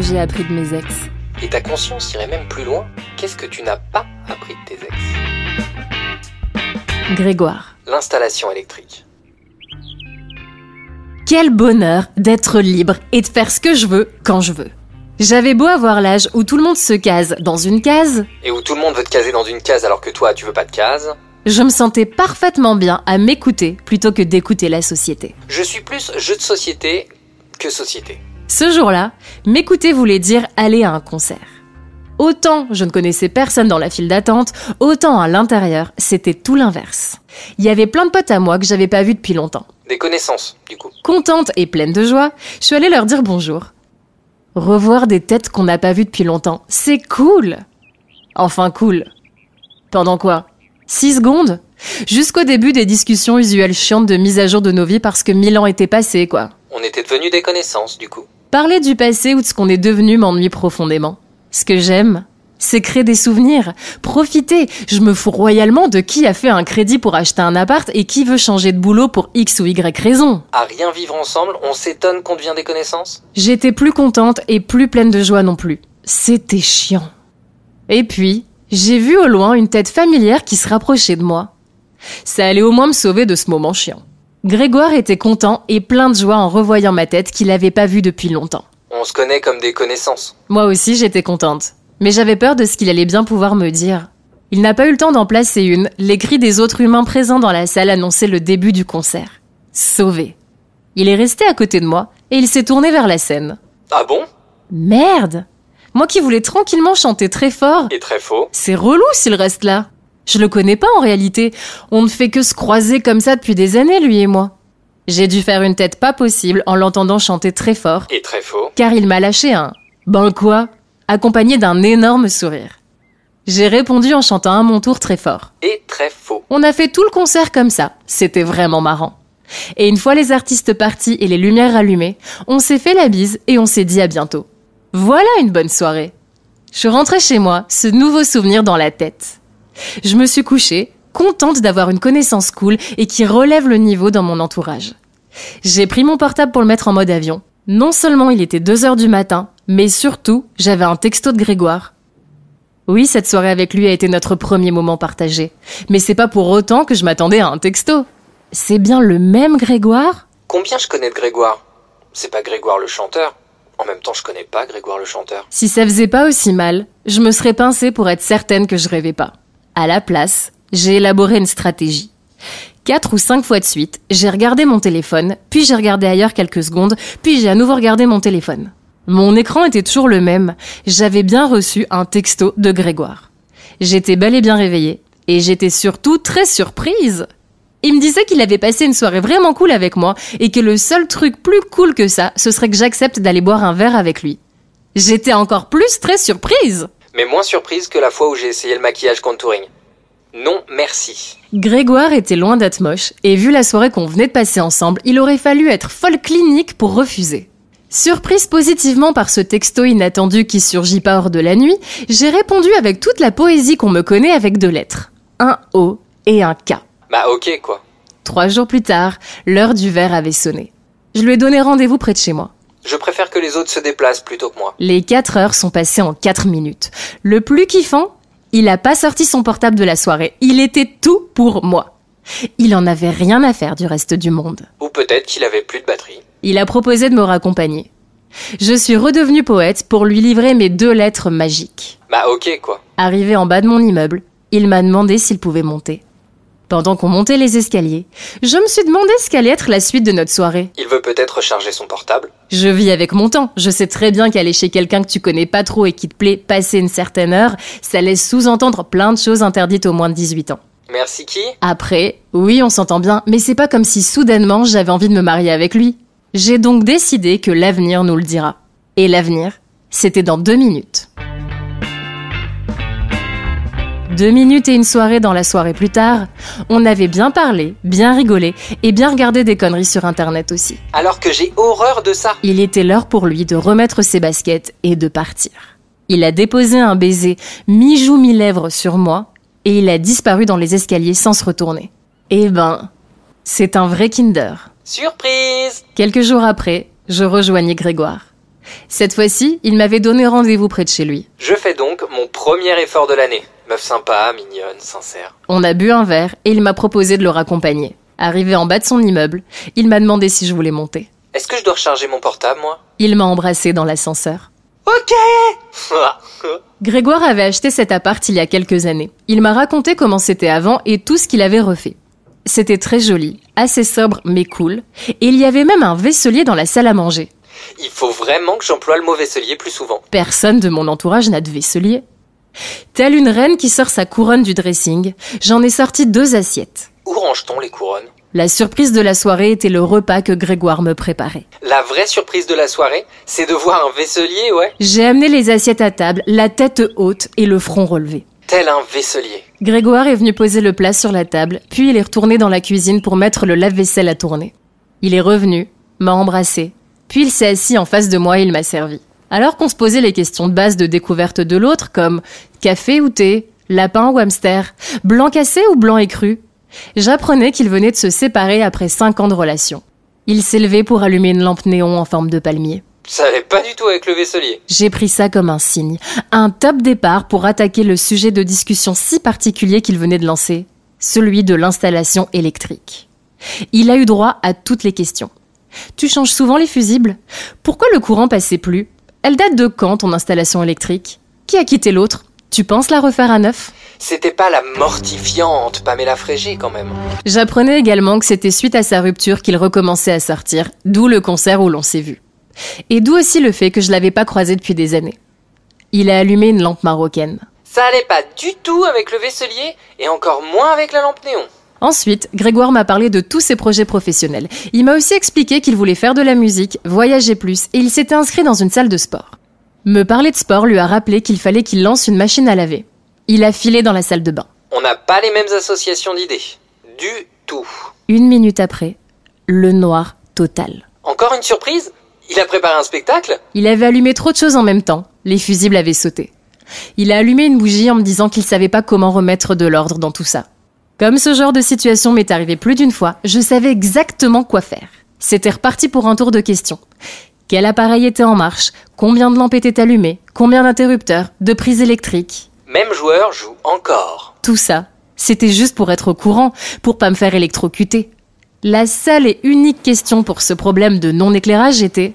que j'ai appris de mes ex Et ta conscience irait même plus loin. Qu'est-ce que tu n'as pas appris de tes ex? Grégoire. L'installation électrique. Quel bonheur d'être libre et de faire ce que je veux quand je veux. J'avais beau avoir l'âge où tout le monde se case dans une case, Et où tout le monde veut te caser dans une case alors que toi, tu veux pas de case. je me sentais parfaitement bien à m'écouter plutôt que d'écouter la société. Je suis plus jeu de société que société. Ce jour-là, m'écouter voulait dire aller à un concert. Autant je ne connaissais personne dans la file d'attente, autant à l'intérieur, c'était tout l'inverse. Il y avait plein de potes à moi que j'avais pas vus depuis longtemps. Des connaissances, du coup. Contente et pleine de joie, je suis allée leur dire bonjour. Revoir des têtes qu'on n'a pas vues depuis longtemps, c'est cool. Enfin cool. Pendant quoi? Six secondes? Jusqu'au début des discussions usuelles chiantes de mise à jour de nos vies parce que mille ans étaient passés, quoi. On était devenus des connaissances, du coup. Parler du passé ou de ce qu'on est devenu m'ennuie profondément. Ce que j'aime, c'est créer des souvenirs, profiter. Je me fous royalement de qui a fait un crédit pour acheter un appart et qui veut changer de boulot pour X ou Y raison. À rien vivre ensemble, on s'étonne qu'on devient des connaissances? J'étais plus contente et plus pleine de joie non plus. C'était chiant. Et puis, j'ai vu au loin une tête familière qui se rapprochait de moi. Ça allait au moins me sauver de ce moment chiant. Grégoire était content et plein de joie en revoyant ma tête qu'il n'avait pas vue depuis longtemps. On se connaît comme des connaissances. Moi aussi, j'étais contente. Mais j'avais peur de ce qu'il allait bien pouvoir me dire. Il n'a pas eu le temps d'en placer une. Les cris des autres humains présents dans la salle annonçaient le début du concert. Sauvé. Il est resté à côté de moi et il s'est tourné vers la scène. Ah bon? Merde Moi qui voulais tranquillement chanter très fort, Et très faux. c'est relou s'il reste là. Je le connais pas en réalité. On ne fait que se croiser comme ça depuis des années, lui et moi. J'ai dû faire une tête pas possible en l'entendant chanter très fort, Et très faux. car il m'a lâché un ben quoi accompagné d'un énorme sourire. J'ai répondu en chantant à mon tour très fort. Et très faux. On a fait tout le concert comme ça, c'était vraiment marrant. Et une fois les artistes partis et les lumières allumées, on s'est fait la bise et on s'est dit à bientôt. Voilà une bonne soirée. Je rentrais chez moi, ce nouveau souvenir dans la tête. Je me suis couchée, contente d'avoir une connaissance cool et qui relève le niveau dans mon entourage. J'ai pris mon portable pour le mettre en mode avion. Non seulement il était 2 heures du matin, mais surtout, j'avais un texto de Grégoire. Oui, cette soirée avec lui a été notre premier moment partagé. Mais c'est pas pour autant que je m'attendais à un texto. C'est bien le même Grégoire? Combien je connais de Grégoire? C'est pas Grégoire le chanteur. En même temps, je connais pas Grégoire le chanteur. Si ça faisait pas aussi mal, je me serais pincée pour être certaine que je rêvais pas. À la place, j'ai élaboré une stratégie. Quatre ou cinq fois de suite, j'ai regardé mon téléphone, puis j'ai regardé ailleurs quelques secondes, puis j'ai à nouveau regardé mon téléphone. Mon écran était toujours le même. J'avais bien reçu un texto de Grégoire. J'étais bel et bien réveillée, et j'étais surtout très surprise. Il me disait qu'il avait passé une soirée vraiment cool avec moi, et que le seul truc plus cool que ça, ce serait que j'accepte d'aller boire un verre avec lui. J'étais encore plus très surprise. Mais moins surprise que la fois où j'ai essayé le maquillage contouring. Non, merci. Grégoire était loin d'être moche, et vu la soirée qu'on venait de passer ensemble, il aurait fallu être folle clinique pour refuser. Surprise positivement par ce texto inattendu qui surgit pas hors de la nuit, j'ai répondu avec toute la poésie qu'on me connaît avec deux lettres. Un O et un K. Bah ok quoi. Trois jours plus tard, l'heure du verre avait sonné. Je lui ai donné rendez-vous près de chez moi. Je préfère que les autres se déplacent plutôt que moi. Les quatre heures sont passées en quatre minutes. Le plus kiffant, il a pas sorti son portable de la soirée. Il était tout pour moi. Il en avait rien à faire du reste du monde. Ou peut-être qu'il avait plus de batterie. Il a proposé de me raccompagner. Je suis redevenue poète pour lui livrer mes deux lettres magiques. Bah ok quoi. Arrivé en bas de mon immeuble, il m'a demandé s'il pouvait monter. Pendant qu'on montait les escaliers, je me suis demandé ce qu'allait être la suite de notre soirée. Il veut peut-être recharger son portable. Je vis avec mon temps. Je sais très bien qu'aller chez quelqu'un que tu connais pas trop et qui te plaît passer une certaine heure, ça laisse sous-entendre plein de choses interdites aux moins de 18 ans. Merci qui? Après, oui, on s'entend bien, mais c'est pas comme si soudainement j'avais envie de me marier avec lui. J'ai donc décidé que l'avenir nous le dira. Et l'avenir, c'était dans deux minutes. Deux minutes et une soirée dans la soirée plus tard, on avait bien parlé, bien rigolé et bien regardé des conneries sur internet aussi. Alors que j'ai horreur de ça. Il était l'heure pour lui de remettre ses baskets et de partir. Il a déposé un baiser mi-joue mi-lèvre sur moi et il a disparu dans les escaliers sans se retourner. Eh ben, c'est un vrai Kinder. Surprise Quelques jours après, je rejoignais Grégoire. Cette fois-ci, il m'avait donné rendez-vous près de chez lui. Je fais donc mon premier effort de l'année. Meuf sympa, mignonne, sincère. On a bu un verre et il m'a proposé de le raccompagner. Arrivé en bas de son immeuble, il m'a demandé si je voulais monter. Est-ce que je dois recharger mon portable, moi? Il m'a embrassé dans l'ascenseur. Ok Grégoire avait acheté cet appart il y a quelques années. Il m'a raconté comment c'était avant et tout ce qu'il avait refait. C'était très joli, assez sobre mais cool, et il y avait même un vaisselier dans la salle à manger. Il faut vraiment que j'emploie le mot vaisselier plus souvent. Personne de mon entourage n'a de vaisselier. Telle une reine qui sort sa couronne du dressing, j'en ai sorti deux assiettes. Où range-t-on les couronnes? La surprise de la soirée était le repas que Grégoire me préparait. La vraie surprise de la soirée, c'est de voir un vaisselier, ouais? J'ai amené les assiettes à table, la tête haute et le front relevé. Tel un vaisselier. Grégoire est venu poser le plat sur la table, puis il est retourné dans la cuisine pour mettre le lave-vaisselle à tourner. Il est revenu, m'a embrassé, puis il s'est assis en face de moi et il m'a servi. Alors qu'on se posait les questions de base de découverte de l'autre, comme café ou thé, lapin ou hamster, blanc cassé ou blanc écru, j'apprenais qu'il venait de se séparer après cinq ans de relation. Il s'est levé pour allumer une lampe néon en forme de palmier. Ça allait pas du tout avec le vaisselier. J'ai pris ça comme un signe, un top départ pour attaquer le sujet de discussion si particulier qu'il venait de lancer, celui de l'installation électrique. Il a eu droit à toutes les questions. Tu changes souvent les fusibles Pourquoi le courant passait plus? Elle date de quand ton installation électrique? Qui a quitté l'autre? Tu penses la refaire à neuf? C'était pas la mortifiante Pamela Frégé quand même. J'apprenais également que c'était suite à sa rupture qu'il recommençait à sortir, d'où le concert où l'on s'est vu. Et d'où aussi le fait que je l'avais pas croisé depuis des années. Il a allumé une lampe marocaine. Ça allait pas du tout avec le vaisselier et encore moins avec la lampe néon. Ensuite, Grégoire m'a parlé de tous ses projets professionnels. Il m'a aussi expliqué qu'il voulait faire de la musique, voyager plus, et il s'était inscrit dans une salle de sport. Me parler de sport lui a rappelé qu'il fallait qu'il lance une machine à laver. Il a filé dans la salle de bain. On n'a pas les mêmes associations d'idées. Du tout. Une minute après, le noir total. Encore une surprise? Il a préparé un spectacle? Il avait allumé trop de choses en même temps. Les fusibles avaient sauté. Il a allumé une bougie en me disant qu'il savait pas comment remettre de l'ordre dans tout ça. Comme ce genre de situation m'est arrivé plus d'une fois, je savais exactement quoi faire. C'était reparti pour un tour de questions. Quel appareil était en marche? Combien de lampes étaient allumées? Combien d'interrupteurs? De prises électriques? Même joueur joue encore. Tout ça, c'était juste pour être au courant, pour pas me faire électrocuter. La seule et unique question pour ce problème de non-éclairage était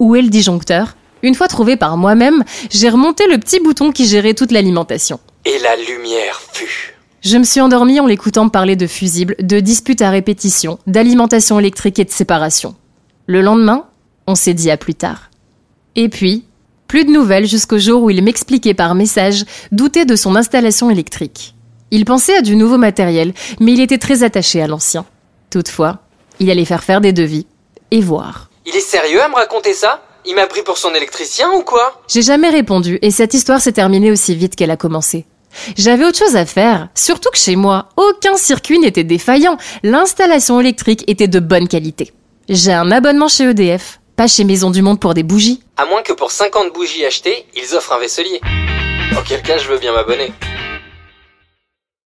où est le disjoncteur? Une fois trouvé par moi-même, j'ai remonté le petit bouton qui gérait toute l'alimentation. Et la lumière fut. Je me suis endormie en l'écoutant parler de fusibles, de disputes à répétition, d'alimentation électrique et de séparation. Le lendemain, on s'est dit à plus tard. Et puis, plus de nouvelles jusqu'au jour où il m'expliquait par message douter de son installation électrique. Il pensait à du nouveau matériel, mais il était très attaché à l'ancien. Toutefois, il allait faire faire des devis et voir. Il est sérieux à me raconter ça? Il m'a pris pour son électricien ou quoi? J'ai jamais répondu et cette histoire s'est terminée aussi vite qu'elle a commencé. J'avais autre chose à faire, surtout que chez moi, aucun circuit n'était défaillant, l'installation électrique était de bonne qualité. J'ai un abonnement chez EDF, pas chez Maison du Monde pour des bougies. À moins que pour 50 bougies achetées, ils offrent un vaisselier. Auquel cas, je veux bien m'abonner.